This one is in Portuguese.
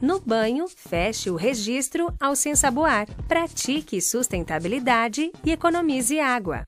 No banho, feche o registro ao sem saboar, Pratique sustentabilidade e economize água.